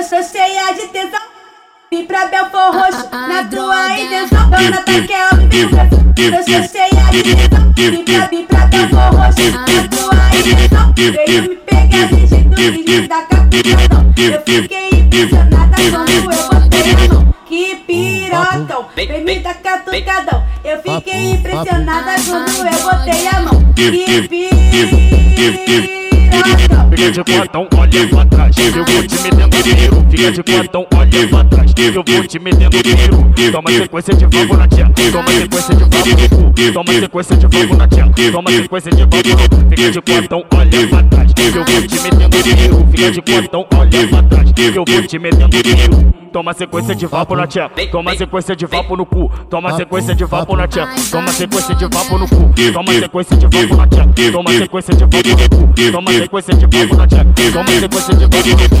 Eu sou cheia de tesão. Vim pra Belfor Roxo, na tua intenção. Dona Taquel, me Eu sou cheia de tesão. Vim pra, vim pra Belfor Roxo, na tua intenção. Veio me pegar de jeito, vídeo da capitão. Eu fiquei impressionada quando eu botei a mão. Que pirotão, vem me dar catucadão. Eu fiquei impressionada quando eu botei a mão. Que pirotão. Fica de quatão, olha. Eu vou te metendo dinheiro. Fica de quatão, olha. Eu vou te metendo dinheiro. Toma sequência de vapo na tia. Toma sequência de vapo no cu. Toma sequência de vapo na tia. Toma sequência de vapo no cu. Fica de quatão, olha pra trás. Eu vou te metendo dinheiro. Fica de quatão, olha pra trás. Eu vou te metendo dinheiro. Toma sequência de vapo na tia. Toma sequência de vapo no cu. Toma sequência de vapo na tia. Toma sequência de vapo no cu. Toma sequência de vapo na tia. Toma sequência de vapo no cu. Toma sequência de vapo na tia. Toma sequência de vapo no cu.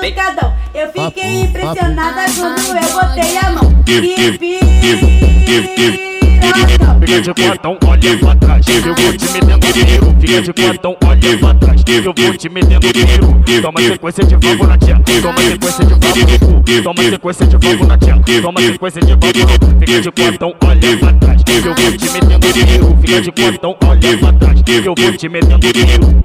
catucadão. Eu fiquei impressionada quando eu botei a mão. Que pirotão. Fica de quatão, olha pra trás. Eu vou te metendo dinheiro. Fica de quatão, olha pra trás. Eu vou te metendo dinheiro. Toma sequência de vapo na tia. Toma sequência de vapo no cu. Toma sequência de vapo na tia. Toma sequência de vapo no cu. Fica de quatão, olha pra trás. Eu vou te metendo dinheiro. Fica de quatão, olha pra trás. Eu vou te metendo dinheiro.